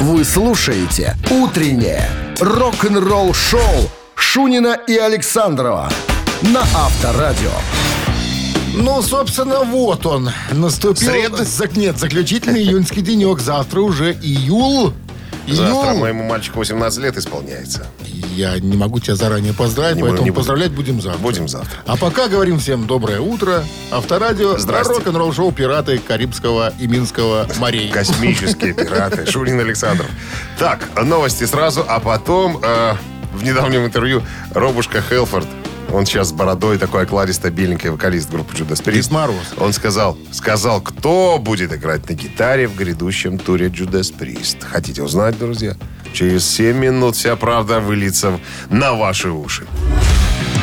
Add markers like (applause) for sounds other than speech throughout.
Вы слушаете «Утреннее рок-н-ролл-шоу» Шунина и Александрова на Авторадио. Ну, собственно, вот он. Наступил... Среда? Зак- Нет, заключительный июньский денек. Завтра уже июл. Завтра Июл. моему мальчику 18 лет исполняется. Я не могу тебя заранее поздравить, Не поэтому не поздравлять будем завтра. Будем завтра. А пока говорим всем доброе утро. Авторадио. Рок-н-ролл шоу «Пираты Карибского и Минского морей». Космические (laughs) пираты. Шурин Александров. Так, новости сразу, а потом э, в недавнем интервью Робушка Хелфорд, он сейчас с бородой такой окладистый, беленький вокалист группы Judas Priest. Дед Мороз. Он сказал, сказал, кто будет играть на гитаре в грядущем туре Judas Priest. Хотите узнать, друзья? Через 7 минут вся правда выльется на ваши уши.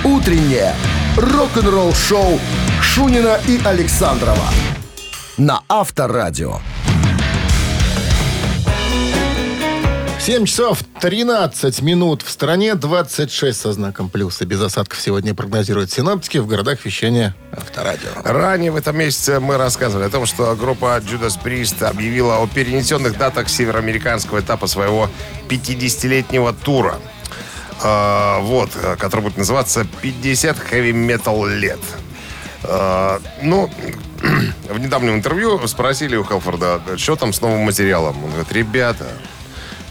Утреннее рок-н-ролл-шоу Шунина и Александрова на Авторадио. 7 часов 13 минут. В стране 26 со знаком плюса. Без осадков сегодня прогнозируют синоптики в городах вещания Авторадио. Ранее в этом месяце мы рассказывали о том, что группа Judas Priest объявила о перенесенных датах североамериканского этапа своего 50-летнего тура. А, вот, э, который будет называться 50 Heavy Metal лет. А, ну, (clears throat) в недавнем интервью спросили у Хелфорда, что там с новым материалом. Он говорит, ребята,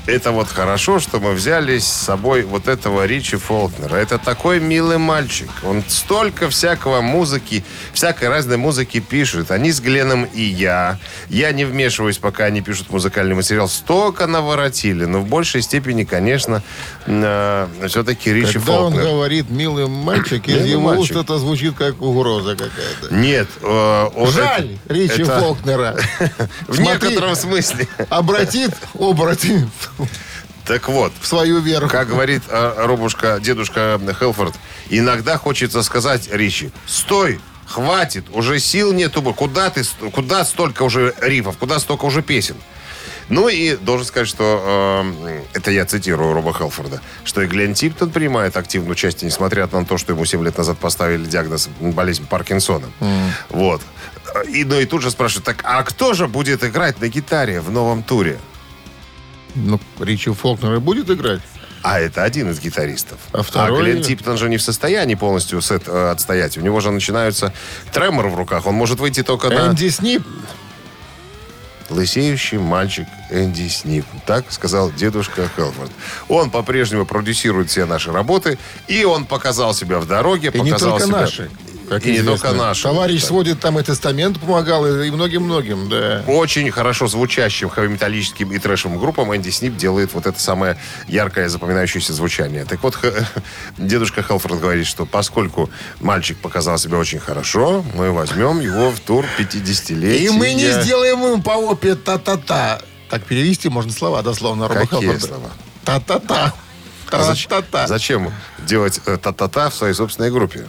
это вот хорошо, что мы взяли с собой вот этого Ричи Фолкнера. Это такой милый мальчик. Он столько всякого музыки, всякой разной музыки пишет. Они с Гленом и я. Я не вмешиваюсь, пока они пишут музыкальный материал. Столько наворотили. Но в большей степени, конечно, э, все-таки Ричи Когда он Фолкнер. говорит «милый мальчик», из его мальчик. уст это звучит как угроза какая-то. Нет, э, он Жаль это- Ричи это Фолкнера. (laughs) В некотором смысле. Обратит оборотень Так вот, в свою веру. Как говорит э, Робушка, дедушка Хелфорд, иногда хочется сказать Ричи, стой, хватит, уже сил нету, куда ты, куда столько уже рифов, куда столько уже песен. Ну и должен сказать, что э, это я цитирую Роба Хелфорда, что и Глен Типтон принимает активное участие, несмотря на то, что ему 7 лет назад поставили диагноз болезнь Паркинсона. Вот. И, ну и тут же спрашивают, так а кто же будет играть на гитаре в новом туре? Ну, Ричи Фолкнер и будет играть? А это один из гитаристов. А второй? Глен Типтон же не в состоянии полностью сет э, отстоять. У него же начинаются тремор в руках. Он может выйти только на Энди Снип. лысеющий мальчик Энди Снип. Так сказал дедушка Хелфорд. Он по-прежнему продюсирует все наши работы. И он показал себя в дороге. И не показал только себя... наши. Как И не только наши. Товарищ сводит там и тестамент помогал, и многим-многим, да. Очень хорошо звучащим хэви-металлическим и трэшевым группам Энди Снип делает вот это самое яркое запоминающееся звучание. Так вот, (laughs) дедушка Хелфорд говорит, что поскольку мальчик показал себя очень хорошо, мы возьмем его в тур 50-летия. И мы не сделаем ему по опе та-та-та. Так перевести можно слова дословно. Роба Какие Хелфорда. слова? Та-та-та. А Та-та-та. Зачем делать э, та-та-та в своей собственной группе?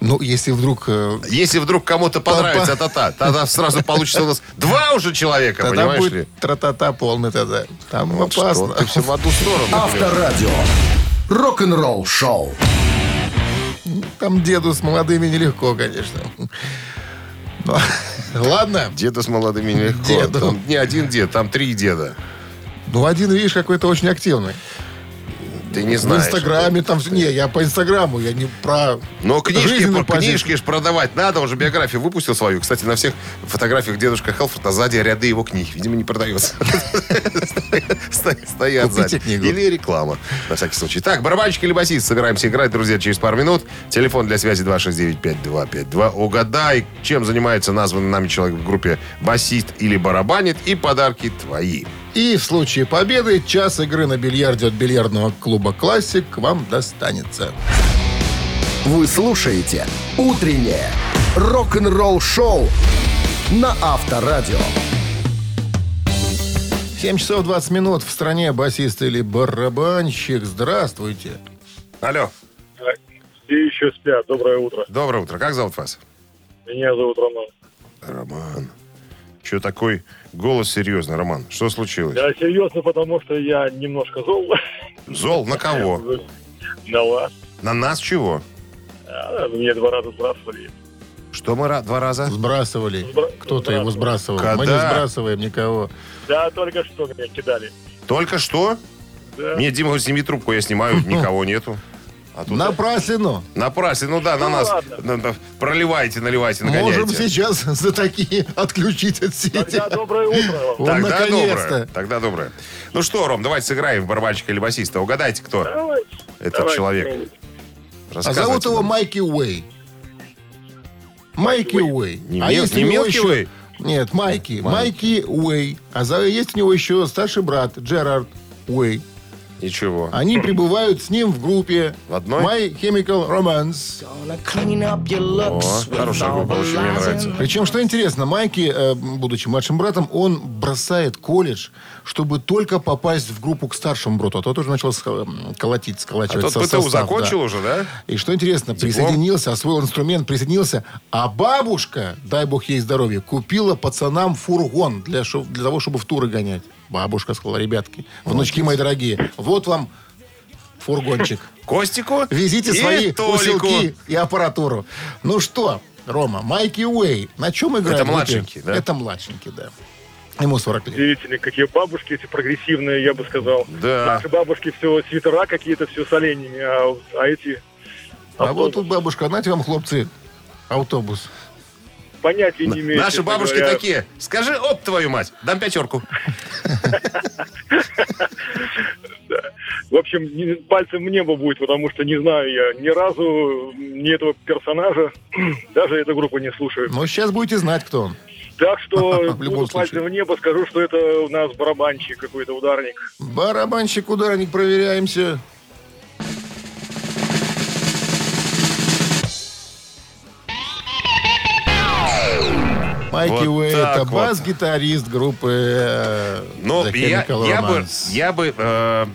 Ну, если вдруг... э, Если вдруг кому-то понравится та-та, тогда сразу получится у нас два уже человека, Тогда понимаешь будет ли? тра-та-та полный тогда. Там Вот опасно. что, ты все в одну сторону. Авторадио. Рок-н-ролл-шоу. Там деду с молодыми нелегко, конечно. Ну, Ладно. Деда с молодыми нелегко. Деду. Там не один дед, там три деда. Ну, один, видишь, какой-то очень активный. Ты не В знаешь. Инстаграме там... Не, я по Инстаграму, я не про... Но книжки, позицию. книжки ж продавать надо, он же биографию выпустил свою. Кстати, на всех фотографиях дедушка Хелфорд, а сзади ряды его книг. Видимо, не продается. (laughs) Стоят- сзади. Или реклама, на всякий случай. Так, барабанщик или басист. Собираемся играть, друзья, через пару минут. Телефон для связи 269-5252. Угадай, чем занимается названный нами человек в группе басист или барабанит. И подарки твои. И в случае победы час игры на бильярде от бильярдного клуба «Классик» вам достанется. Вы слушаете «Утреннее рок-н-ролл-шоу» на Авторадио. 7 часов 20 минут в стране басист или барабанщик. Здравствуйте. Алло, Все еще спят. Доброе утро. доброе утро. Как зовут вас? Меня зовут Роман. Роман. Че такой голос серьезный, Роман? Что случилось? Я серьезно, потому что я немножко зол Зол на кого? на вас. На нас чего? А, Мне два раза сбрасывали. Что мы два раза? Сбрасывали. Сбра- Кто-то его сбрасывал. Когда? Мы не сбрасываем никого. Да, только что меня кидали. Только что? Да. Нет, Дима сними трубку, я снимаю, (laughs) никого нету. А тут Напраслину. напрасно, ну да, на Ну нас ладно. на- на- проливайте, наливайте, нагоняйте. Можем сейчас (laughs) за такие отключить от сети. Тогда доброе утро вам. Вот Тогда наконец-то. доброе. Тогда доброе. Ну что, Ром, давайте сыграем в барабанщика или басиста. Угадайте, кто Давай. этот Давай, человек. А Рассказывайте зовут его нам. Майки Уэй. Майки Уэй. Не а Мел- есть не у него Мелкий еще... Уэй? Нет, Майки. Майки Уэй. А за... есть у него еще старший брат Джерард Уэй. Ничего. Они прибывают с ним в группе В одной? My Chemical Romance. О, хорошая группа, очень мне нравится. Причем, что интересно, Майки, э, будучи младшим братом, он бросает колледж, чтобы только попасть в группу к старшему брату. А тот уже начал колотить, А сколачивать тот со- ПТУ состав, закончил да. уже, да? И что интересно, присоединился, освоил инструмент, присоединился, а бабушка, дай бог ей здоровья, купила пацанам фургон для, для того, чтобы в туры гонять. Бабушка сказала, ребятки, внучки мои дорогие, вот вам фургончик. Костику Везите и свои Толику. усилки и аппаратуру. Ну что, Рома, Майки Уэй, на чем играет? Это младшенький, да? Это младшенький, да. Ему 40 лет. Удивительно, какие бабушки эти прогрессивные, я бы сказал. Да. Наши бабушки все свитера какие-то, все с оленями, а, а эти... А вот тут бабушка, знаете вам, хлопцы, автобус. Понятия не имею. Наши бабушки говоря. такие. Скажи, оп, твою мать, дам пятерку. (laughs) В общем, пальцем в небо будет, потому что не знаю я ни разу ни этого персонажа, (clears throat) даже эту группу не слушаю. Но сейчас будете знать, кто он. Так что (laughs) В любом буду пальцем в небо, скажу, что это у нас барабанщик какой-то, ударник. Барабанщик, ударник, проверяемся. Майки Вот Уэй, это вот. бас-гитарист группы э, Но The я, Chemical я бы, я бы э,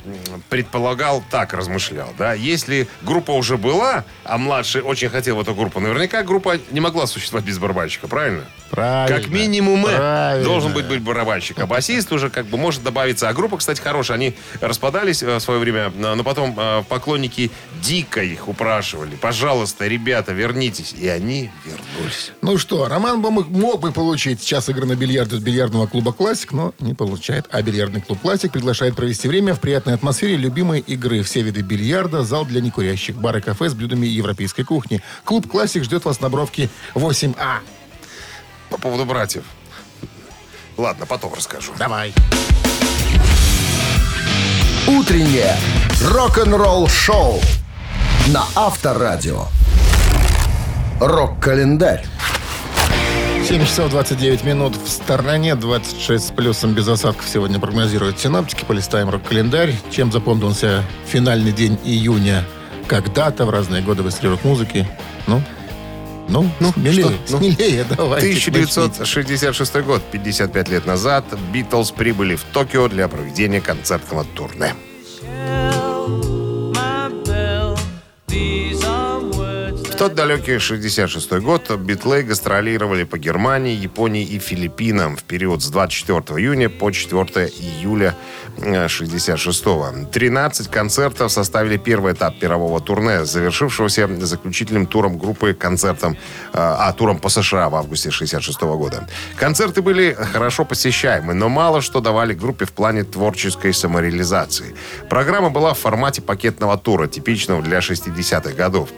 предполагал, так размышлял, да, если группа уже была, а младший очень хотел в эту группу, наверняка группа не могла существовать без барабанщика, правильно? Правильно. Как минимум э, Правильно. должен быть, быть барабанщик. А басист уже как бы может добавиться. А группа, кстати, хорошая. Они распадались э, в свое время, э, но потом э, поклонники дико их упрашивали. Пожалуйста, ребята, вернитесь. И они вернулись. Ну что, Роман бы мог бы получить час игры на бильярде с бильярдного клуба «Классик», но не получает. А бильярдный клуб «Классик» приглашает провести время в приятной атмосфере любимой игры. Все виды бильярда, зал для некурящих, бар и кафе с блюдами европейской кухни. Клуб «Классик» ждет вас на бровке 8А. По поводу братьев. Ладно, потом расскажу. Давай. Утреннее рок-н-ролл-шоу на Авторадио. Рок-календарь. 7 часов 29 минут в стороне, 26 с плюсом без осадков сегодня прогнозируют синоптики. Полистаем рок-календарь. Чем запомнился финальный день июня когда-то в разные годы в истории рок-музыки? Ну, ну, ну, смелее, что? Ну, смелее, (laughs) давайте. начните. 1966 год, 55 лет назад, Битлз прибыли в Токио для проведения концертного турне. Тот далекий 66 год битлы гастролировали по Германии, Японии и Филиппинам в период с 24 июня по 4 июля 66 13 концертов составили первый этап мирового турне, завершившегося заключительным туром группы концертом, э, а, туром по США в августе 66 года. Концерты были хорошо посещаемы, но мало что давали группе в плане творческой самореализации. Программа была в формате пакетного тура, типичного для 60-х годов.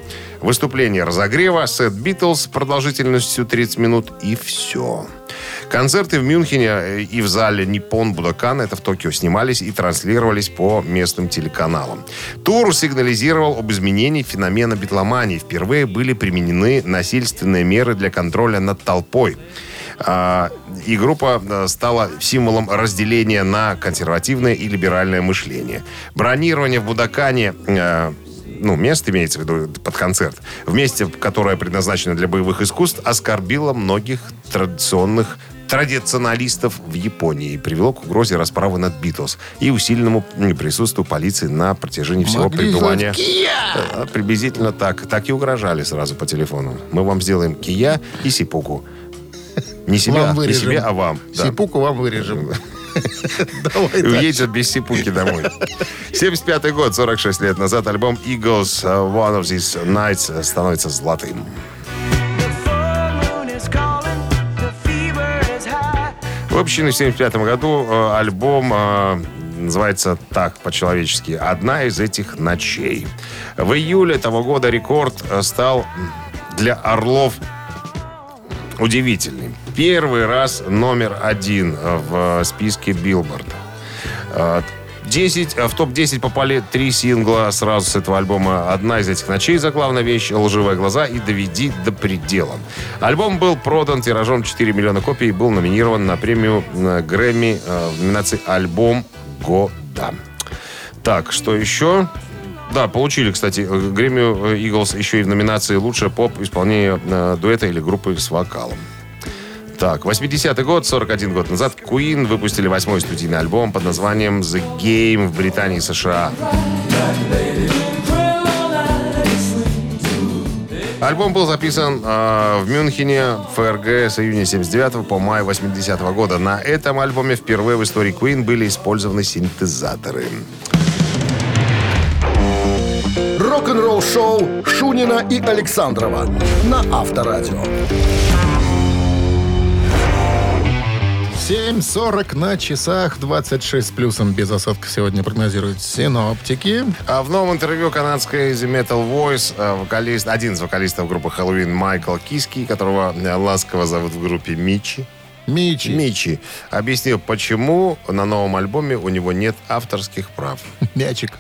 Выступление разогрева, сет Битлз продолжительностью 30 минут и все. Концерты в Мюнхене э, и в зале Nippon Budokan, это в Токио, снимались и транслировались по местным телеканалам. Тур сигнализировал об изменении феномена битломании. Впервые были применены насильственные меры для контроля над толпой. А, И группа э, стала символом разделения на консервативное и либеральное мышление. Бронирование в Будакане э, ну, место имеется в виду под концерт, в месте, которое предназначено для боевых искусств, оскорбило многих традиционных традиционалистов в Японии и привело к угрозе расправы над Битлз и усиленному м, присутствию полиции на протяжении всего Могли пребывания. «Кия!» Э, Приблизительно так. Так и угрожали сразу по телефону. Мы вам сделаем кия и сипуку. Не себе, не себе, а вам. Да. Сипуку вам вырежем. (laughs) (laughs) Давай уедет без сипуки домой. 75 год, 46 лет назад, альбом Eagles One of These Nights становится золотым. Выпущенный в 1975 году э, альбом э, называется так по-человечески «Одна из этих ночей». В июле того года рекорд э, стал для «Орлов» удивительный. Первый раз номер один в списке Билборд. 10, в топ-10 попали три сингла сразу с этого альбома. Одна из этих ночей за главная вещь «Лживые глаза» и «Доведи до предела». Альбом был продан тиражом 4 миллиона копий и был номинирован на премию Грэмми в номинации «Альбом года». Так, что еще? Да, получили, кстати, Грэмми Иглс еще и в номинации «Лучшее поп исполнение э, дуэта или группы с вокалом». Так, 80-й год, 41 год назад, Queen выпустили восьмой студийный альбом под названием «The Game» в Британии и США. Альбом был записан э, в Мюнхене, ФРГ с июня 79 по май 80 -го года. На этом альбоме впервые в истории Queen были использованы синтезаторы. Рок-н-ролл шоу Шунина и Александрова на Авторадио. 7.40 на часах, 26 плюсом без осадка сегодня прогнозируют синоптики. А в новом интервью канадской The Metal Voice э, вокалист, один из вокалистов группы Хэллоуин Майкл Киски, которого э, ласково зовут в группе Мичи, Мичи. Мичи объяснил, почему на новом альбоме у него нет авторских прав. (laughs) Мячик.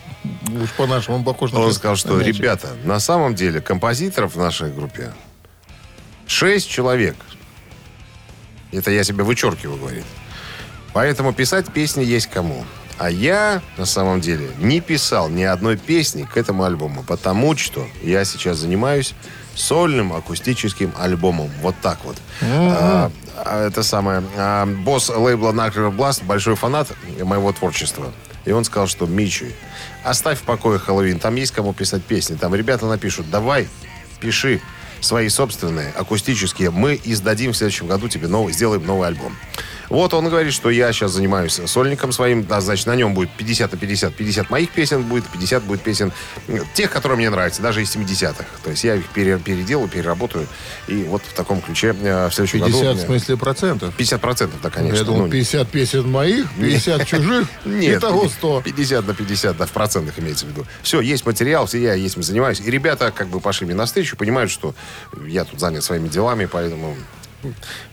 Уж по-нашему он похож на Он сказал, что, ребята, на самом деле композиторов в нашей группе шесть человек. Это я себе вычеркиваю, говорит. Поэтому писать песни есть кому. А я, на самом деле, не писал ни одной песни к этому альбому, потому что я сейчас занимаюсь сольным акустическим альбомом. Вот так вот. А, а, это самое. а, босс лейбла Knuckle Blast, большой фанат моего творчества. И он сказал, что Мичи, оставь в покое Хэллоуин, там есть кому писать песни. Там ребята напишут, давай, пиши свои собственные, акустические. Мы издадим в следующем году тебе новый, сделаем новый альбом. Вот он говорит, что я сейчас занимаюсь сольником своим, да, значит, на нем будет 50 на 50. 50 моих песен будет, 50 будет песен э, тех, которые мне нравятся, даже из 70-х. То есть я их пере- переделаю, переработаю. И вот в таком ключе э, в следующем 50 году... в смысле процентов. 50 процентов, да, конечно. Я думал, Ну, 50 песен моих, 50 чужих. (laughs) нет, Итого 100. 50 на 50, да, в процентах имеется в виду. Все, есть материал, все я есть, занимаюсь. И ребята как бы пошли мне навстречу, понимают, что я тут занят своими делами, поэтому...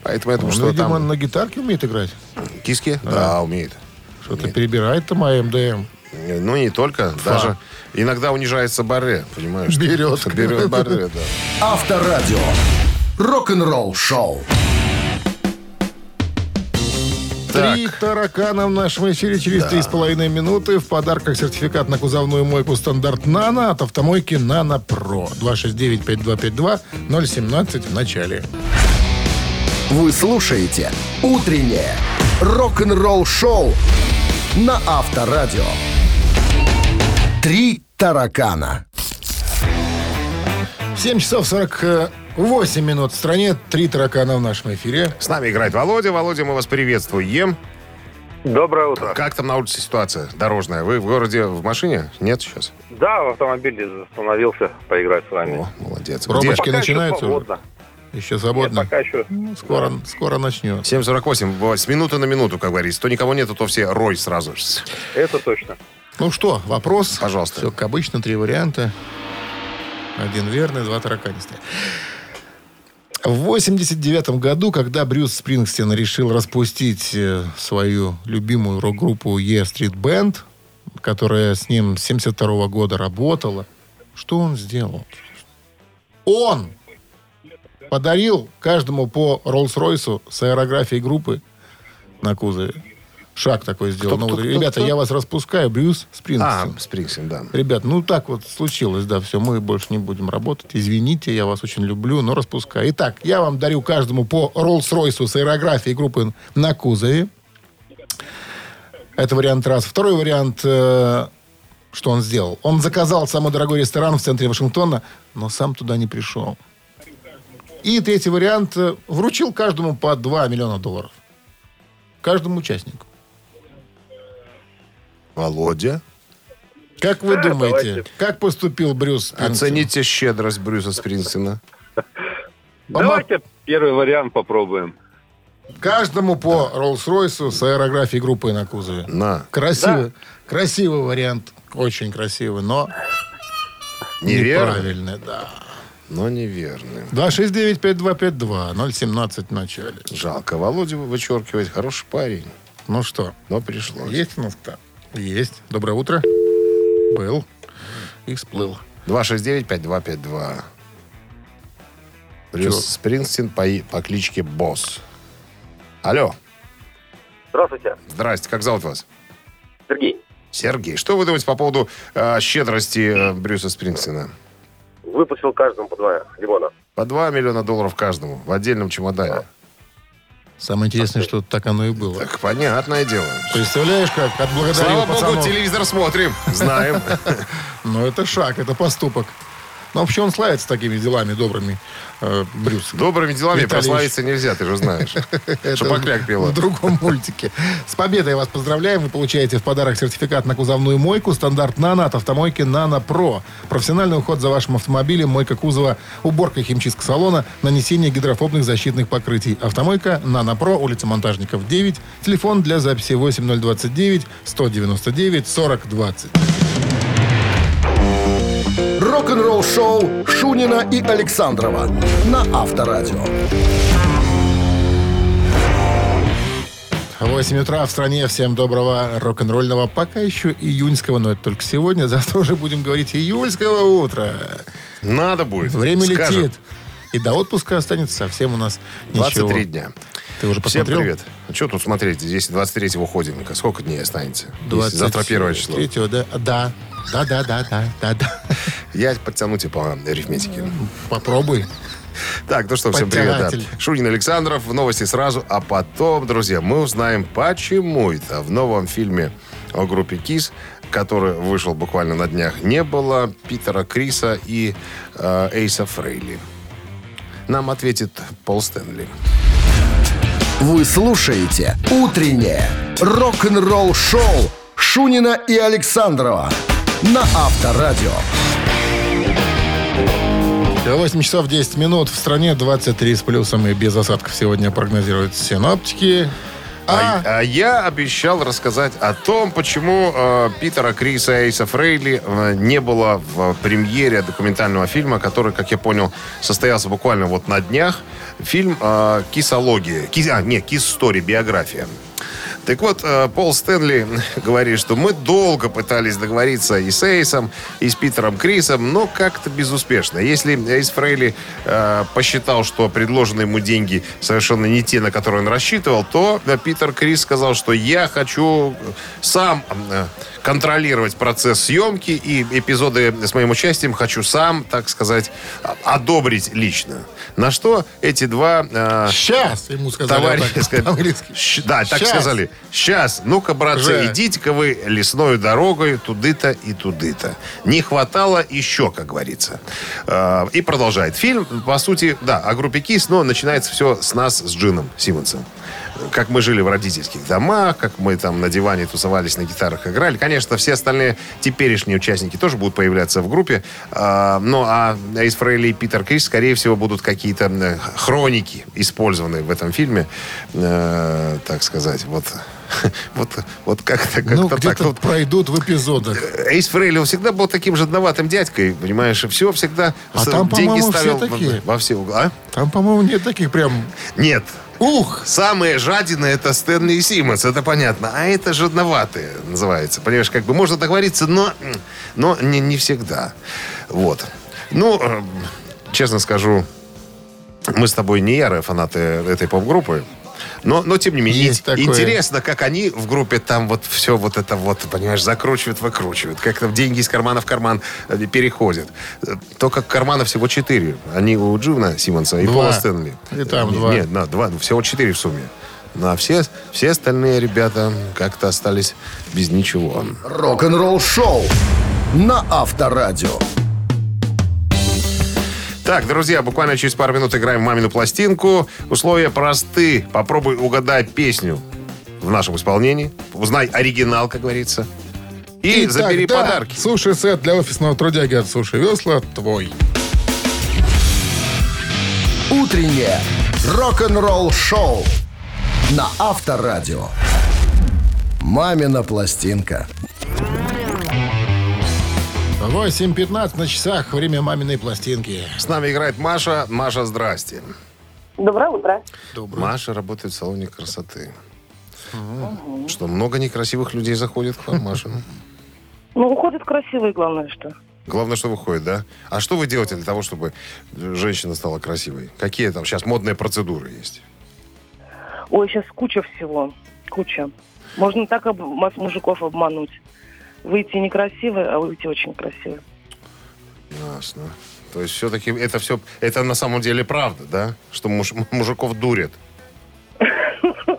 Поэтому я думаю, Он, что видимо, там... на гитарке умеет играть. Киски? Да, умеет. Что-то перебирает там АМДМ. Ну, не только. Даже иногда унижается баре, понимаешь? Берет. Берет баре, да. Авторадио. Рок-н-ролл шоу. Три таракана в нашем эфире через три с половиной минуты. В подарках сертификат на кузовную мойку стандарт «Нано» от автомойки «Нано Про». 269-5252, 017 в начале. Вы слушаете «Утреннее рок-н-ролл шоу» на Авторадио. Три таракана. 7 часов 48 минут в стране. Три таракана в нашем эфире. С нами играет Володя. Володя, мы вас приветствуем. Доброе утро. Как там на улице ситуация дорожная? Вы в городе в машине? Нет сейчас? Да, в автомобиле остановился поиграть с вами. О, молодец. Пробочки Пока еще начинаются? свободно. Еще Нет, свободно? пока еще. Скоро, скоро начнет. 7.48, с минуты на минуту, как говорится. То никого нету, то все рой сразу. Это точно. Ну что, вопрос? Пожалуйста. Все как обычно, три варианта. Один верный, два тараканистые. В 89 году, когда Брюс Спрингстин решил распустить э, свою любимую рок-группу E Street Band, которая с ним с 72 года работала, что он сделал? Он подарил каждому по Роллс-Ройсу с аэрографией группы на кузове. Шаг такой сделал. Кто- Ну, кто- Ребята, кто- я вас распускаю, Брюс А, Спрингстин. Да. Ребят, ну так вот случилось, да, все, мы больше не будем работать. Извините, я вас очень люблю, но распускаю. Итак, я вам дарю каждому по Роллс-Ройсу с аэрографией группы на кузове. Это вариант раз. Второй вариант, э, что он сделал. Он заказал самый дорогой ресторан в центре Вашингтона, но сам туда не пришел. И третий вариант, э, вручил каждому по 2 миллиона долларов. Каждому участнику. Володя. Как вы Да, думаете, давайте. как поступил Брюс Спрингстин? Оцените щедрость Брюса Спрингсина. Помо- Давайте первый вариант попробуем. Каждому по Роллс-Ройсу с аэрографией группы на кузове. На. Красивый, красивый вариант. Очень красивый, но Неверно, неправильный, да. Но неверный. 269-5252, 017 в начале. Жалко. Володю вычеркивать. Хороший парень. Ну что, Но пришлось. есть у нас кто? Есть. Доброе утро. Был. И всплыл. 269-5252. Брюс? Спрингстин по, и- по кличке Босс. Алло. Здравствуйте, Здрасте. Как зовут вас? Сергей. Сергей. Что вы думаете по поводу э, щедрости э, Брюса Спрингстина? Выпустил каждому по два лимона. По 2 миллиона долларов каждому в отдельном чемодане. Самое интересное, что так оно и было. Так, понятное дело. Представляешь, как отблагодарил Слава богу, пацанов. телевизор смотрим. (laughs) Знаем. (laughs) Ну, это шаг, это поступок. Ну, вообще он славится такими делами добрыми, э, Брюс. Добрыми делами Виталий прославиться нельзя, ты же знаешь. (laughs) Это Шапокляк пела. В другом мультике. С победой вас поздравляем. Вы получаете в подарок сертификат на кузовную мойку стандарт «Нано» от автомойки «Нано Про». Профессиональный уход за вашим автомобилем, мойка кузова, уборка и химчистка салона, нанесение гидрофобных защитных покрытий. Автомойка «Нано Про», улица Монтажников, 9. Телефон для записи 8029 199 40 20. Рок-н-ролл шоу Шунина и Александрова на Авторадио. 8 утра в стране. Всем доброго рок-н-ролльного, пока еще июньского, но это только сегодня. (laughs) Завтра уже будем говорить июльского утра. Надо будет. Время Скажем. летит. И до отпуска останется совсем у нас ничего. 23 дня. Ты уже Всем посмотрел? привет. А что тут смотреть? Здесь 23-го ходим. Сколько дней останется? Если Завтра первое число. 23 да? Да. Да, да, да, да, да, да. Я подтяну тебя по арифметике. Попробуй. Так, ну что, всем привет. да. Шунин Александров, новости сразу. А потом, друзья, мы узнаем, почему это в новом фильме о группе КИС, который вышел буквально на днях, не было Питера Криса и э, Эйса Фрейли. Нам ответит Пол Стэнли. Вы слушаете «Утреннее рок-н-ролл-шоу» Шунина и Александрова на Авторадио. 8 часов 10 минут. В стране 23 с плюсом и без осадков сегодня прогнозируют синоптики. А, А, а я обещал рассказать о том, почему э, Питера Криса и Эйса Фрейли э, не было в премьере документального фильма, который, как я понял, состоялся буквально вот на днях. Фильм э, «Кисология». Кис, а, нет, «Kisstory», биография. Так вот, э, Пол Стэнли (laughs) говорит, что мы долго пытались договориться и с Эйсом, и с Питером Крисом, но как-то безуспешно. Если Эйс Фрейли э, посчитал, что предложенные ему деньги совершенно не те, на которые он рассчитывал, то э, Питер Крис сказал, что я хочу сам э, контролировать процесс съемки и эпизоды с моим участием хочу сам, так сказать, одобрить лично. На что эти два э, сейчас ему сказали товарищи вот так, сказали, по-английски. «Щ- да, так Щас. сказали. Сейчас, ну-ка, братцы, Же. идите-ка вы лесной дорогой туды-то и туды-то. Не хватало еще, как говорится. Э, И продолжает. Фильм, по сути, да, о группе КИС, но начинается все с нас, с Джином Симмонсом. Как мы жили в родительских домах, как мы там на диване тусовались, на гитарах играли. Конечно, все остальные теперешние участники тоже будут появляться в группе. А, Ну, а Эйс Фрейли и Питер Крис, скорее всего, будут какие-то э, хроники использованы в этом фильме. Э, так сказать, вот... (laughs) Вот, вот как-то как Ну, так. Вот пройдут в эпизодах. Эйс Фрейли, он всегда был таким жадноватым дядькой, понимаешь, все всегда А с- там, деньги ставил все такие. во все углы. А? Там, по-моему, нет таких прям... Нет, Ух! Самые жадины это Стэнли и Симмонс, это понятно. А это жадноватые называется. Понимаешь, как бы можно договориться, но, но не, не всегда. Вот. Ну, э, честно скажу, мы с тобой не ярые фанаты этой поп-группы. Но, но, тем не менее, Есть такое. интересно, как они в группе там вот все вот это вот, понимаешь, закручивают, выкручивают. Как там деньги из кармана в карман э, переходят. Э, Только карманов всего четыре. Они у Дживна Симмонса и Два. Пола Стэнли. И там Не- два. Нет, на, два, ну, всего четыре в сумме. Ну, а все, все остальные ребята как-то остались без ничего. Рок-н-ролл шоу на Авторадио. Так, друзья, буквально через пару минут играем в «Мамину пластинку». Условия просты. Попробуй угадать песню в нашем исполнении. Узнай оригинал, как говорится. И Итак, забери да, подарки. Суши-сет для офисного трудяги от Суши Весла твой. Утреннее рок-н-ролл шоу на Авторадио. «Мамина пластинка». 8.15 на часах. Время маминой пластинки. С нами играет Маша. Маша, здрасте. Доброе утро. Маша работает в салоне красоты. Что, много некрасивых людей заходит к вам, Маша? Ну, уходит красивый, главное, что. Главное, что выходит, да? А что вы делаете для того, чтобы женщина стала красивой? Какие там сейчас модные процедуры есть? Ой, сейчас куча всего. Куча. Можно так об- мужиков обмануть. Выйти некрасивой, а выйти очень красивой. Ясно. То есть все-таки это все, это на самом деле правда, да? Что муж- мужиков дурят? (laughs)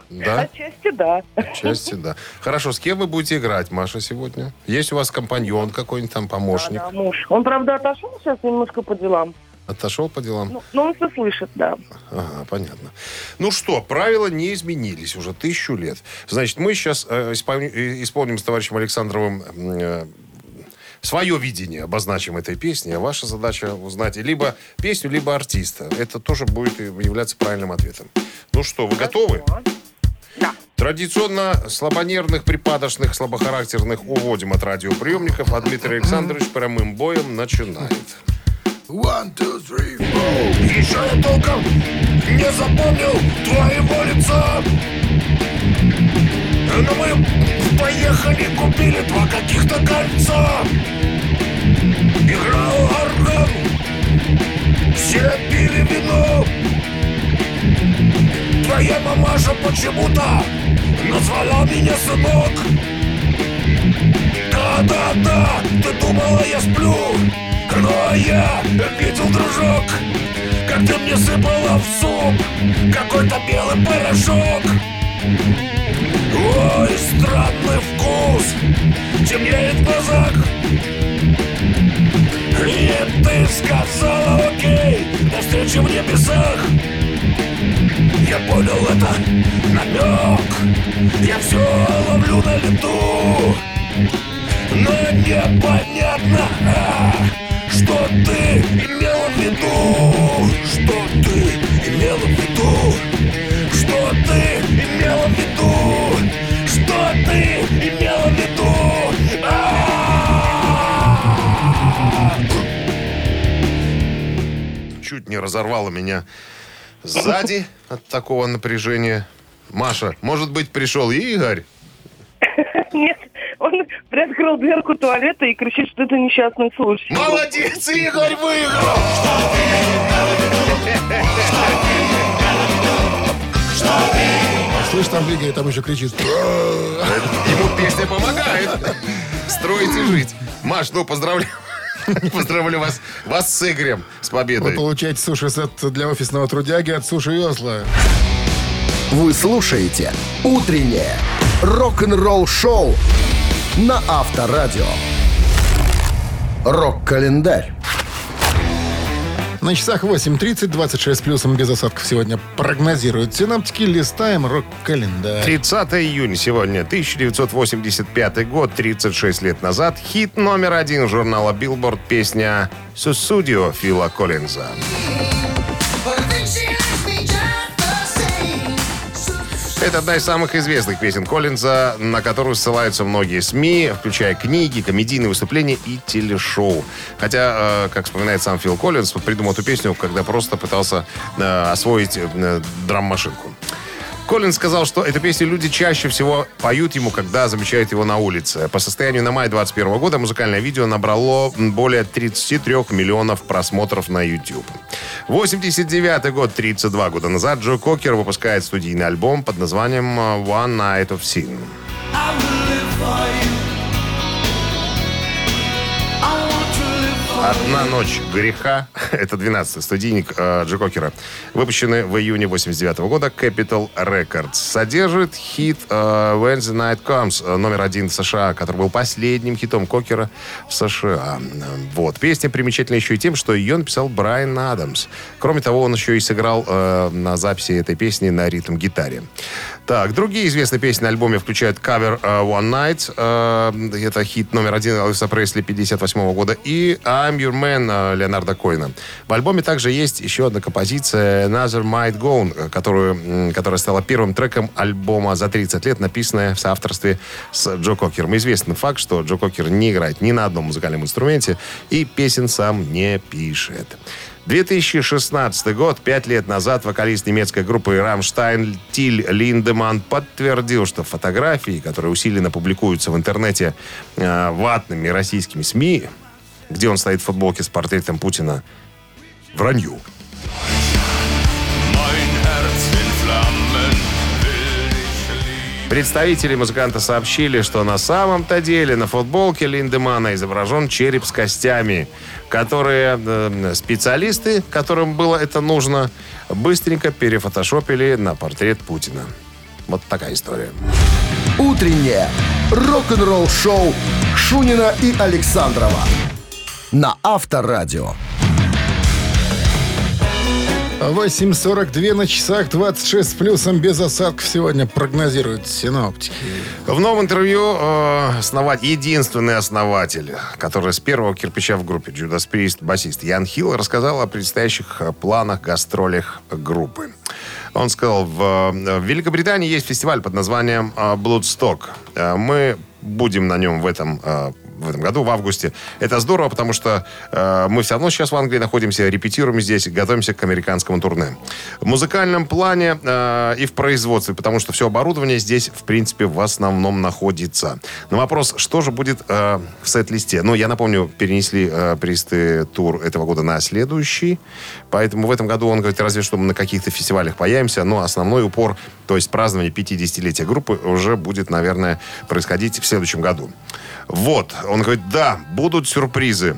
Да? Отчасти да. Отчасти, да. Хорошо, с кем вы будете играть, Маша, сегодня? Есть у вас компаньон какой-нибудь там, помощник? Да, муж. Он, правда, отошел сейчас немножко по делам. Отошел по делам? Ну, но он все слышит, да. Ага, понятно. Ну что, правила не изменились уже тысячу лет. Значит, мы сейчас э, исполни- э, исполним с товарищем Александровым э, свое видение, обозначим этой песни, а ваша задача узнать либо песню, либо артиста. Это тоже будет являться правильным ответом. Ну что, вы готовы? Да. Традиционно слабонервных, припадочных, слабохарактерных уводим от радиоприемников, а Дмитрий Александрович прямым боем начинает. One, two, three, four. Еще я толком не запомнил твоего лица. Но мы поехали, купили два каких-то кольца. Играл орган, все пили вино. Твоя мамаша почему-то назвала меня сынок. Да-да-да, ты думала, я сплю Но я видел, дружок. Как ты мне сыпала в суп Какой-то белый порошок Ой, странный вкус Темнеет в глазах. И ты сказала окей До встречи в небесах Я понял это намек. Я все ловлю на лету. Но непонятно, а, что ты имела в виду, что ты имела в виду, что ты имела в виду, что ты имела в виду. А! Чуть не разорвало меня сзади от такого напряжения. Маша, может быть, пришел Игорь? Он приоткрыл дверку туалета и кричит, что это несчастный случай. Молодец, Игорь выиграл! Слышь, там Игорь там еще кричит. (laughs) Ему песня помогает. Строить и жить. Маш, ну, поздравляю. (laughs) Поздравляю вас, вас с Игорем, с Вы победой. получаете суши-сет для офисного трудяги от Суши Осло. Вы слушаете «Утреннее рок-н-ролл-шоу» на Авторадио. Рок-календарь. На часах 8.30, 26 плюсом без осадков сегодня прогнозируют синаптики. Листаем рок-календарь. 30 июня сегодня, 1985 год, 36 лет назад. Хит номер один журнала Billboard песня «Сусудио» Фила Коллинза. Это одна из самых известных песен Коллинза, на которую ссылаются многие СМИ, включая книги, комедийные выступления и телешоу. Хотя, э, как вспоминает сам Фил Коллинз, придумал эту песню, когда просто пытался э, освоить э, драм-машинку. Коллинз сказал, что эту песню люди чаще всего поют ему, когда замечают его на улице. По состоянию на май 21 года музыкальное видео набрало более 33 миллионов просмотров на YouTube. 89 год, 32 года назад, Джо Кокер выпускает студийный альбом под названием One Night of Sin. «Одна ночь греха» — это 12-й студийник э, Джо Кокера, выпущенный в июне 89 года Capital Records. Содержит хит э, «When the Night Comes», э, номер один в США, который был последним хитом Кокера в США. Вот. Песня примечательна еще и тем, что ее написал Брайан Адамс. Кроме того, он еще и сыграл э, на записи этой песни на ритм-гитаре. Так, другие известные песни на альбоме включают кавер э, One Night, э, это хит номер один Элвиса Пресли 58 года, и I'm Your Man э, Леонарда Коина. В альбоме также есть еще одна композиция Another Might Go, которую, которая стала первым треком альбома за 30 лет, написанная в соавторстве с Джо Кокером. Известный факт, что Джо Кокер не играет ни на одном музыкальном инструменте и песен сам не пишет. 2016 год, пять лет назад, вокалист немецкой группы «Рамштайн» Тиль Линдеман подтвердил, что фотографии, которые усиленно публикуются в интернете э, ватными российскими СМИ, где он стоит в футболке с портретом Путина, вранью. Представители музыканта сообщили, что на самом-то деле на футболке Линдемана изображен череп с костями, которые э, специалисты, которым было это нужно, быстренько перефотошопили на портрет Путина. Вот такая история. Утреннее рок-н-ролл-шоу Шунина и Александрова на Авторадио. 8.42 на часах, 26 с плюсом, без осадков сегодня прогнозируют синоптики. В новом интервью э, основать, единственный основатель, который с первого кирпича в группе Judas Priest, басист Ян Хилл, рассказал о предстоящих э, планах, гастролях группы. Он сказал, в, э, в Великобритании есть фестиваль под названием Bloodstock. Э, Мы будем на нем в этом в этом году, в августе. Это здорово, потому что э, мы все равно сейчас в Англии находимся, репетируем здесь, готовимся к американскому турне. В музыкальном плане э, и в производстве, потому что все оборудование здесь, в принципе, в основном находится. На вопрос, что же будет э, в сет-листе? Ну, я напомню, перенесли э, присты тур этого года на следующий, поэтому в этом году он говорит, разве что мы на каких-то фестивалях появимся, но основной упор, то есть празднование 50-летия группы уже будет, наверное, происходить в следующем году. Вот, он говорит, да, будут сюрпризы.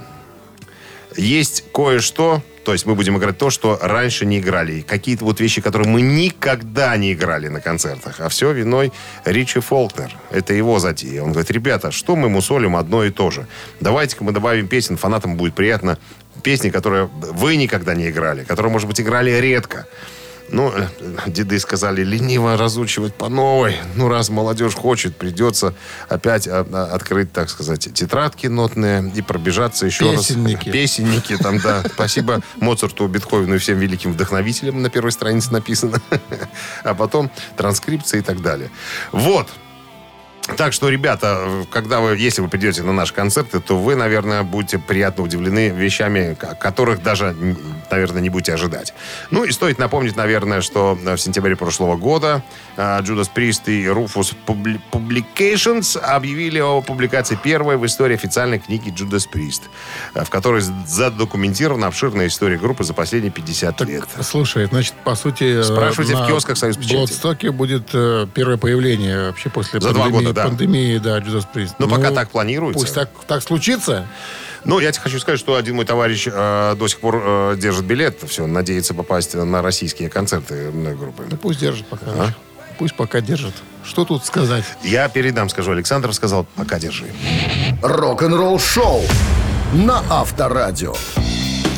Есть кое-что, то есть мы будем играть то, что раньше не играли. Какие-то вот вещи, которые мы никогда не играли на концертах. А все виной Ричи Фолкнер. Это его затея. Он говорит, ребята, что мы мусолим одно и то же? Давайте-ка мы добавим песен, фанатам будет приятно. Песни, которые вы никогда не играли, которые, может быть, играли редко. Ну, э, деды сказали, лениво разучивать по новой. Ну, раз молодежь хочет, придется опять а, а, открыть, так сказать, тетрадки нотные и пробежаться еще Песенники. раз. Песенники. там, да. (laughs) Спасибо Моцарту, Бетховену и всем великим вдохновителям на первой странице написано. (laughs) А потом транскрипция и так далее. Вот. Так что, ребята, когда вы, если вы придете на наши концерты, то вы, наверное, будете приятно удивлены вещами, ко- которых даже, наверное, не будете ожидать. Ну и стоит напомнить, наверное, что в сентябре прошлого года а, Judas Priest и Rufus Publi- Publications объявили о публикации первой в истории официальной книги Judas Priest, а, в которой задокументирована обширная история группы за последние 50 лет. Слушай, значит, по сути... э, Спрашивайте в на киосках «Союз печати». Блодстоке будет э, первое появление вообще после За два пандемии, года, да. пандемии, да, Judas Priest. Ну, пока так планируется. Пусть так, так случится. Ну, я тебе хочу сказать, что один мой товарищ э, до сих пор э, держит билет, все, надеется попасть на российские концерты группы. Ну, пусть держит пока. А? Пусть пока держит. Что тут сказать? Я передам, скажу, Александр сказал, пока держи. Рок-н-ролл шоу на Авторадио.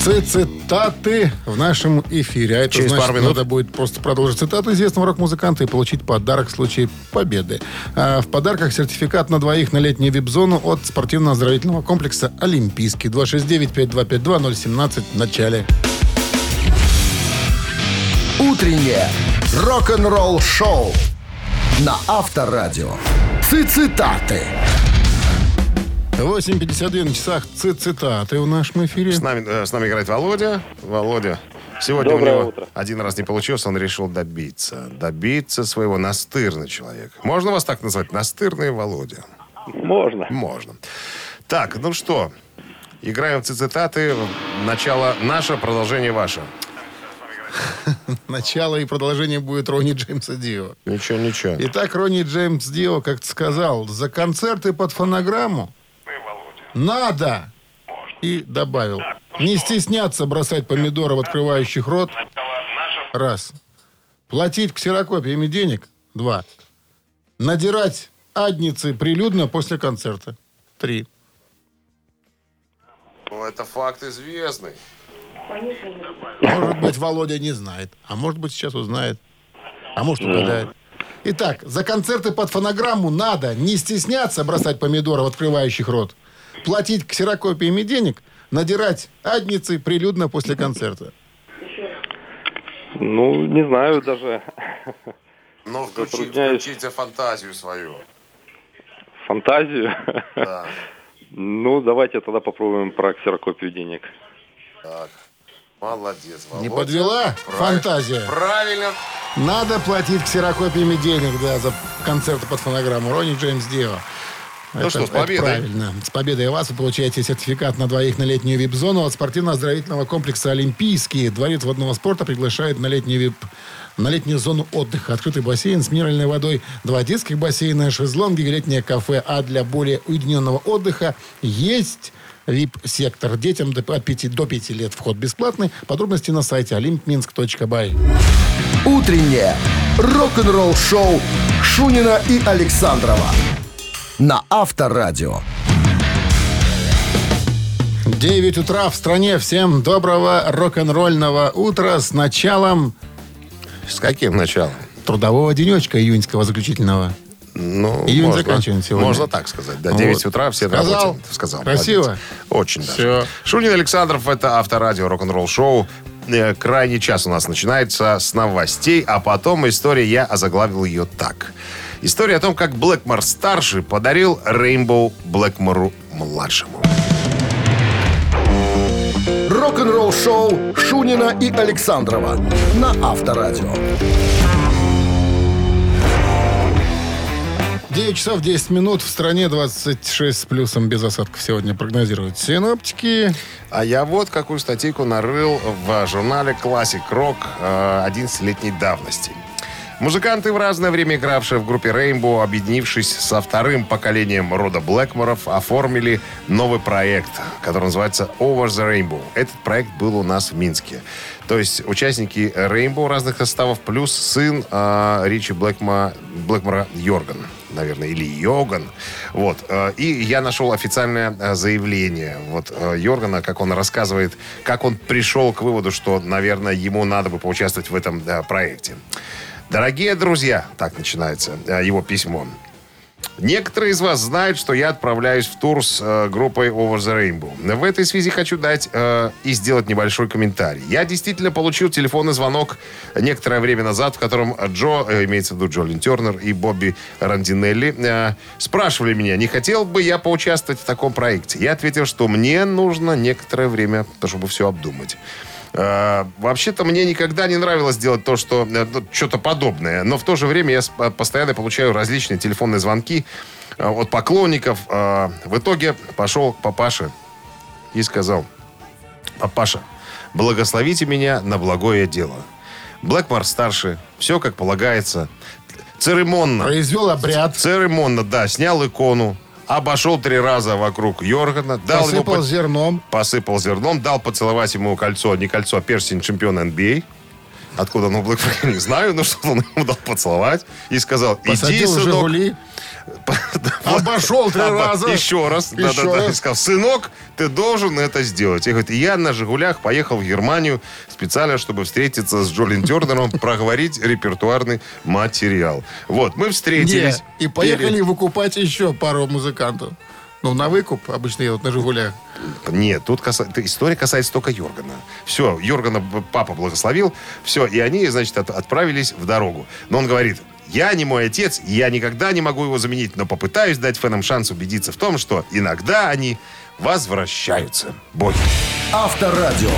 Цитаты в нашем эфире. А это Через значит, пару минут. надо будет просто продолжить цитату известного рок-музыканта и получить подарок в случае победы. А в подарках сертификат на двоих на летнюю вип-зону от спортивно-оздоровительного комплекса «Олимпийский». 269-5252-017 в начале. Утреннее рок-н-ролл шоу на Авторадио. Цитаты. 8.52 на часах ци- цитаты в нашем эфире. С нами, э, с нами играет Володя. Володя, сегодня Доброе у него утро. один раз не получилось, он решил добиться. Добиться своего настырный человек. Можно вас так назвать? Настырный Володя. Можно. Можно. Так, ну что, играем в цитаты. Начало наше, продолжение ваше. (laughs) Начало и продолжение будет Ронни Джеймса Дио. Ничего, ничего. Итак, Ронни Джеймс Дио как-то сказал, за концерты под фонограмму надо, и добавил, не стесняться бросать помидоры в открывающих рот, раз, платить ксерокопиями денег, два, надирать адницы прилюдно после концерта, три. Ну, это факт известный. Может быть, Володя не знает, а может быть, сейчас узнает, а может, угадает. Итак, за концерты под фонограмму надо не стесняться бросать помидоров, открывающих рот, платить ксерокопиями денег, надирать адницы прилюдно после концерта. Ну, не знаю даже. Ну, включи, Затрудняюсь. включите фантазию свою. Фантазию. Да. Ну, давайте тогда попробуем про ксерокопию денег. Так. Молодец, Володя. Не подвела Правильно. фантазия? Правильно. Надо платить ксерокопиями денег, да, за концерты под фонограмму. Ронни Джеймс Дио. Ну что, с победой. правильно. С победой вас вы получаете сертификат на двоих на летнюю вип-зону от спортивно-оздоровительного комплекса «Олимпийский». Дворец водного спорта приглашает на летнюю вип на летнюю зону отдыха. Открытый бассейн с минеральной водой, два детских бассейна, шезлонги, летнее кафе. А для более уединенного отдыха есть VIP-сектор. Детям до- от 5 до 5 лет вход бесплатный. Подробности на сайте olympminsk.by. Утреннее рок-н-ролл-шоу Шунина и Александрова на Авторадио. 9 утра в стране. Всем доброго рок-н-ролльного утра с началом С каким началом? трудового денечка июньского заключительного. Ну, Июнь можно, заканчиваем сегодня. Можно так сказать. Да, Вот. 9 утра, все на Сказал? работе. Сказал. Красиво? молодец. Очень даже. Всё. Шунин Александров, это авторадио рок-н-ролл шоу. Э, Крайний час у нас начинается с новостей, а потом история, я озаглавил ее так. История о том, как Блэкмор старший подарил Рейнбоу Блэкмору младшему. Рок-н-ролл-шоу Шунина и Александрова на Авторадио. 9 часов 10 минут. В стране 26 с плюсом без осадков сегодня прогнозируют синоптики. А я вот какую статейку нарыл в журнале Classic Rock э, 11-летней давности. Музыканты, в разное время игравшие в группе Rainbow, объединившись со вторым поколением рода Блэкморов, оформили новый проект, который называется Over the Rainbow. Этот проект был у нас в Минске. То есть участники Rainbow разных составов плюс сын э, Ричи Блэкма, Блэкмора Йорган наверное, или Йоган. Вот. э, И я нашел официальное э, заявление вот э, Йоргана, как он рассказывает, как он пришел к выводу, что, наверное, ему надо бы поучаствовать в этом э, проекте. Дорогие друзья, так начинается э, его письмо. Некоторые из вас знают, что я отправляюсь в тур с э, группой Over the Rainbow. В этой связи хочу дать э, и сделать небольшой комментарий. Я действительно получил телефонный звонок некоторое время назад, в котором Джо, э, имеется в виду Джолин Тернер и Бобби Рандинелли, э, спрашивали меня, не хотел бы я поучаствовать в таком проекте. Я ответил, что мне нужно некоторое время, чтобы все обдумать. Э, Вообще-то мне никогда не нравилось делать то, что э, ну, что-то подобное. Но в то же время я с- постоянно получаю различные телефонные звонки э, от поклонников. Э, В итоге пошел к папаше и сказал, папаша, благословите меня на благое дело. Блэкмор старший, все как полагается. Церемонно. Произвел обряд. Церемонно, да, снял икону, обошел три раза вокруг Йоргана, дал ему Посыпал под- зерном. посыпал зерном, дал поцеловать ему кольцо, не кольцо, а перстень чемпиона NBA. Откуда оно было, (laughs) не знаю, но что он ему дал поцеловать. И сказал, иди, Посадил сынок. «Жигули». (laughs) Обошел три раза. Еще раз. И раз. сказал, сынок, ты должен это сделать. И говорит, я на «Жигулях» поехал в Германию специально, чтобы встретиться с Джолин Тернером, (laughs) проговорить репертуарный материал. Вот, мы встретились. Не, И поехали выкупать еще пару музыкантов. Ну, на выкуп обычно едут на «Жигулях». Нет, тут каса- история касается только Йоргана. Все, Йоргана папа благословил, все, и они, значит, от- отправились в дорогу. Но он говорит, я не мой отец, и я никогда не могу его заменить, но попытаюсь дать фэнам шанс убедиться в том, что иногда они возвращаются. Бой. Авторадио.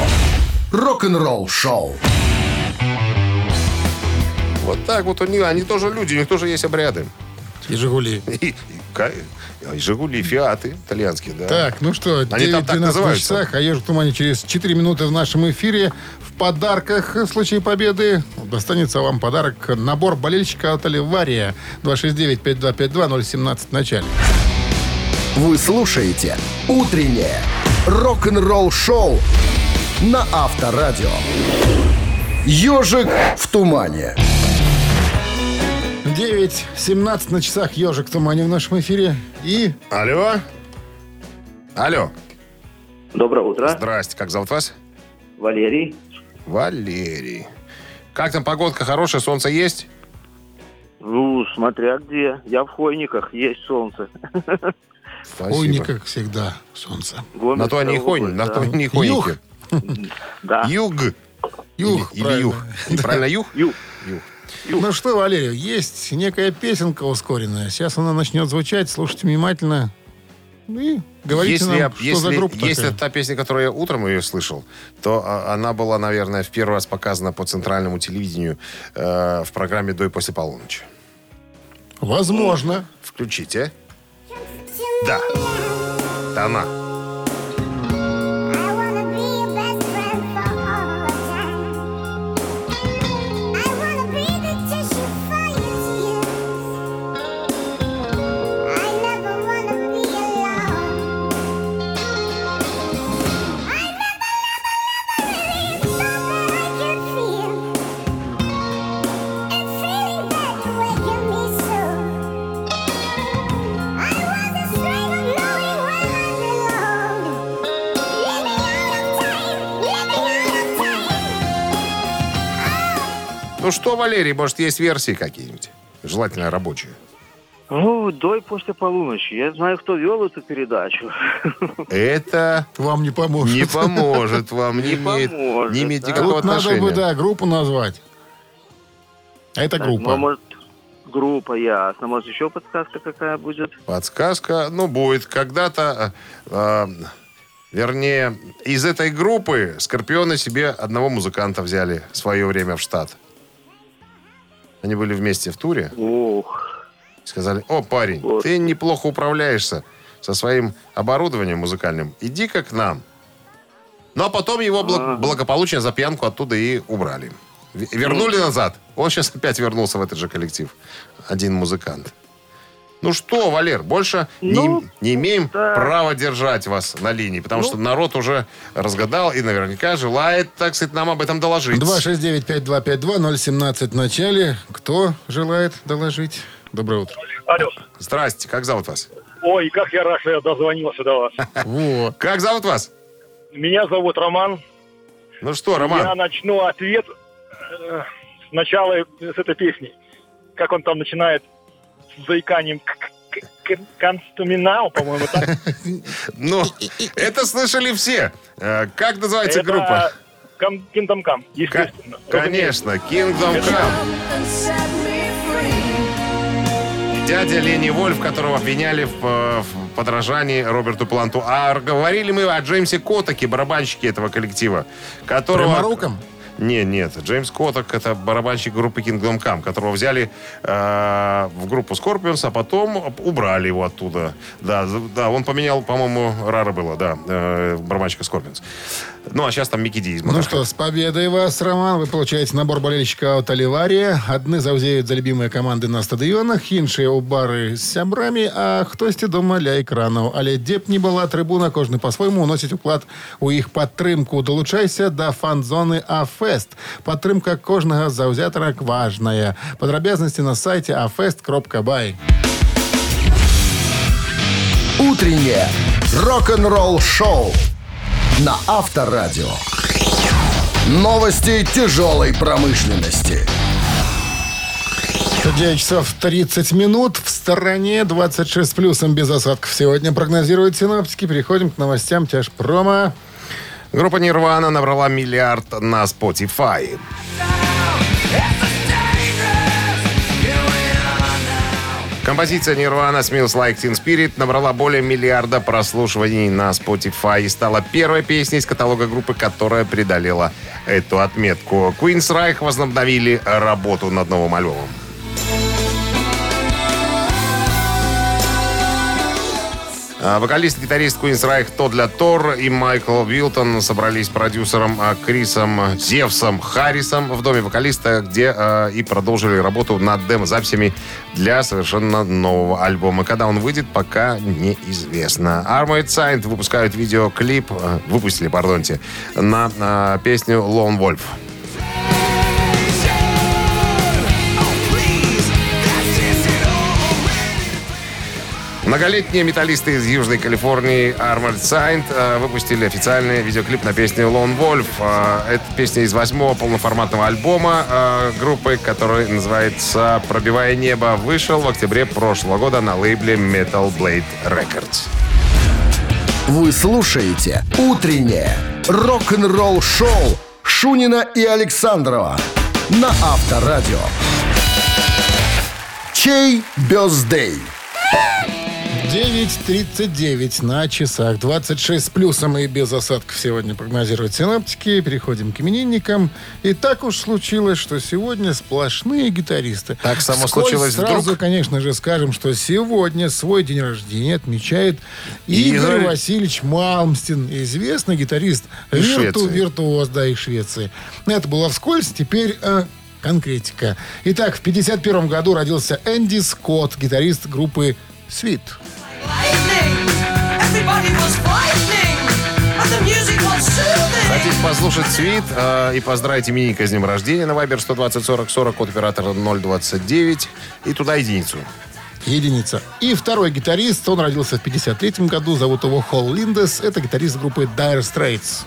Рок-н-ролл-шоу. Вот так вот у них, они тоже люди, у них тоже есть обряды. И «Жигули». И, и ка- и Жигули, Фиаты итальянские, да. Так, ну что, Они там так 9-12 на называются. часах, а «Ежик в тумане» через 4 минуты в нашем эфире. В подарках в случае победы достанется вам подарок набор болельщика от Оливария 269-5252-017 в начале. Вы слушаете «Утреннее рок-н-ролл-шоу» на Авторадио. «Ежик в тумане». 9.17 на часах «Ежик в тумане» в нашем эфире. И Алло? Алло. Доброе утро. Здрасте, как зовут вас? Валерий. Валерий. Как там погодка хорошая, солнце есть? Ну, смотря где. Я в Хойниках, есть солнце. Спасибо. Ой, не как всегда, солнце. На то они и хойни, на то они и хойники. Да. Юг. Юг, Или правильно. юг. Правильно, юг? Юг. Ну что, Валерий, есть некая песенка ускоренная. Сейчас она начнет звучать. Слушайте внимательно. И говорите Если, нам, я- что если, за группа если такая. это та песня, которую я утром ее слышал, то а, она была, наверное, в первый раз показана по центральному телевидению э, в программе «До и после полуночи». Возможно. Включите. Да. Она. Что, Валерий, может, есть версии какие-нибудь? Желательно рабочие. Ну, до и после полуночи. Я знаю, кто вел эту передачу. Это Вам не поможет. не поможет вам, не Не имеет, поможет, не имеет да. никакого Тут надо отношения. бы, да, группу назвать. А это Так, группа. ну, может, группа ясно. Может, еще подсказка какая будет? Подсказка, ну, будет когда-то, э, э, вернее, из этой группы Скорпионы себе одного музыканта взяли в свое время в штат. Они были вместе в туре. Ох. Сказали, о, парень, Вот. ты неплохо управляешься со своим оборудованием музыкальным. Иди-ка к нам. Ну, а потом его благ- благополучно за пьянку оттуда и убрали. Вернули назад. Он сейчас опять вернулся в этот же коллектив. Один музыкант. Ну что, Валер, больше не- Ну, не, имеем да. права держать вас на линии, потому что народ уже разгадал и наверняка желает, так сказать, нам об этом доложить. 269-5252-017 в начале. Кто желает доложить? Доброе утро. Алло. Здрасте, как зовут вас? Ой, как я рад, что я дозвонился до вас. (laughs) Как зовут вас? Меня зовут Роман. Ну что, Роман? Я начну ответ э, сначала с этой песни. Как он там начинает заиканием к- к- к- Констуминал, по-моему, так. (laughs) Ну, это слышали все. Э, Как называется группа? Кам- Kingdom Come, естественно. Конечно, Kingdom Come. Дядя Лени Вольф, которого обвиняли в, э, в подражании Роберту Планту. А говорили мы о Джеймсе Котаке, барабанщике этого коллектива, которого... Пряморуком? Не, нет. Джеймс Котак это барабанщик группы Kingdom Come, которого взяли э, в группу Scorpions, а потом убрали его оттуда. Да, да, он поменял, по-моему, Рара было, да, э, барабанщика Scorpions. Ну, а сейчас там Микки Ди из Ну Motorhead. что, с победой вас, Роман. Вы получаете набор болельщика от Оливария. Одни завзеют за любимые команды на стадионах, іншие у бары з сябрамі, а хтосьці дома ля экранаў. Але дзе б не была трыбуна, кожны по-свойму уносіць уклад у іх падтрымку. Долучайся да фан-зоны АФест. Падтрымка кожнага заўзятара важная. Падрабязнасці на сайте afest.by. Утреннее рок-н-ролл-шоу на Авторадио. Новости тяжелой промышленности. 9 часов 30 минут. В стороне 26 с плюсом без осадков. Сегодня прогнозируют синоптики. Переходим к новостям тяжпрома. Группа Нирвана набрала миллиард на Spotify. Композиция Nirvana Smells Like Teen Spirit набрала более миллиарда прослушиваний на Spotify и стала первой песней из каталога группы, которая преодолела эту отметку. Queen's Reich возобновили работу над новым альбомом. А, Вокалист-гитарист Queen's Reich Тодля Тор и Майкл Вилтон собрались с продюсером а, Крисом Зевсом Харрисом в доме вокалиста, где а, и продолжили работу над демо-записями для совершенно нового альбома. Когда он выйдет, пока неизвестно. Armored Saint выпускают видеоклип, а, выпустили, пардонте, на а, песню Lone Wolf. Многолетние металлисты из Южной Калифорнии Armored Saint э, выпустили официальный видеоклип на песню Lone Wolf. Э, Это песня из восьмого полноформатного альбома э, группы, который называется «Пробивая небо». Вышел в октябре прошлого года на лейбле Metal Blade Records. Вы слушаете «Утреннее рок-н-ролл-шоу» Шунина и Александрова на Авторадио. Чей бездей? 9.39 на часах. 26 с плюсом и без осадков сегодня прогнозируют синаптики. Переходим к именинникам. И так уж случилось, что сегодня сплошные гитаристы. Так само Вскользь случилось сразу, вдруг. конечно же, скажем, что сегодня свой день рождения отмечает Игорь, Игорь. Васильевич Малмстин, известный гитарист, вирту, виртуоз, да, из Швеции. Это было вскользь, теперь э, конкретика. Итак, в 51 году родился Энди Скотт, гитарист группы «Свит». Послушать свит э, и поздравить именинника с днем рождения на Viber 120 40 40 код оператора 029 и туда единицу. Единица. И второй гитарист, он родился в 53 году, зовут его Холл Линдес. Это гитарист группы Dire Straits.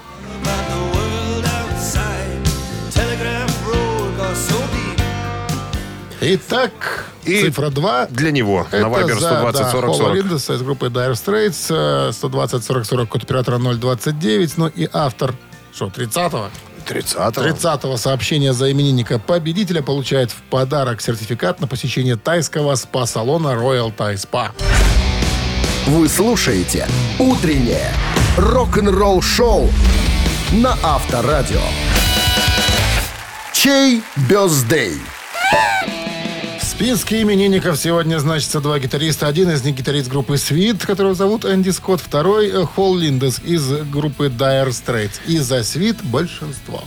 Итак, И цифра 2. Для него на Это Viber за, 120 да, 40 Холла 40. Линдеса из группы Dire Straits. э, 120 40 40 код оператора 029. Ну и автор, что, 30-го? 30 30-го сообщения за именинника победителя получает в подарок сертификат на посещение тайского спа-салона Royal Thai Spa. Вы слушаете «Утреннее рок-н-ролл-шоу» на Авторадио. Чей бездей? Списке именинников сегодня значится два гитариста. Один из них гитарист группы Свит, которого зовут Энди Скотт. Второй Холл Линдес из группы Dire Straits. И за Свит большинство.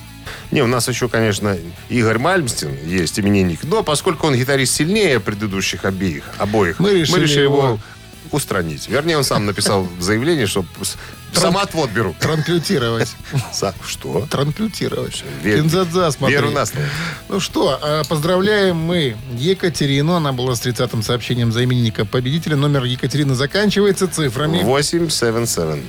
Не, у нас еще, конечно, Игорь Мальмстин есть именинник. Но поскольку он гитарист сильнее предыдущих обеих, обоих, Мы решили его его- устранить. Вернее, он сам написал заявление, что с- самоотвод беру. Транклютировать. (laughs) Что? Транклютировать. Кинзадза, смотри. веру на слово. Ну что, э, поздравляем мы Екатерину. Она была с 30-м сообщением за именинника победителя. Номер Екатерины заканчивается цифрами 877.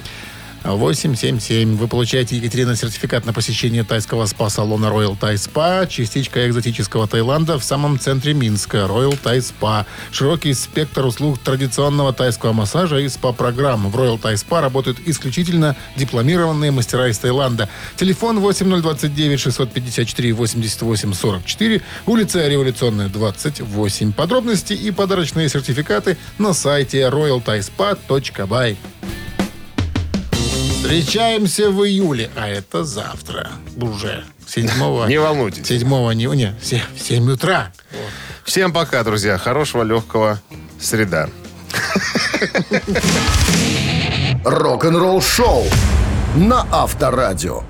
877. Вы получаете, Екатерина, сертификат на посещение тайского спа-салона Royal Thai Spa, частичка экзотического Таиланда в самом центре Минска. Royal Thai Spa. Широкий спектр услуг традиционного тайского массажа и спа-программ. В Royal Thai Spa работают исключительно дипломированные мастера из Таиланда. Телефон 8029 654 88 44, улица Революционная, 28. Подробности и подарочные сертификаты на сайте royalthaispa.by. Встречаемся в июле, а это завтра уже. 7 Не волнуйтесь. 7 не, не, в 7, в 7 утра. Всем пока, друзья. Хорошего, легкого среда. Рок-н-ролл-шоу на Авторадио.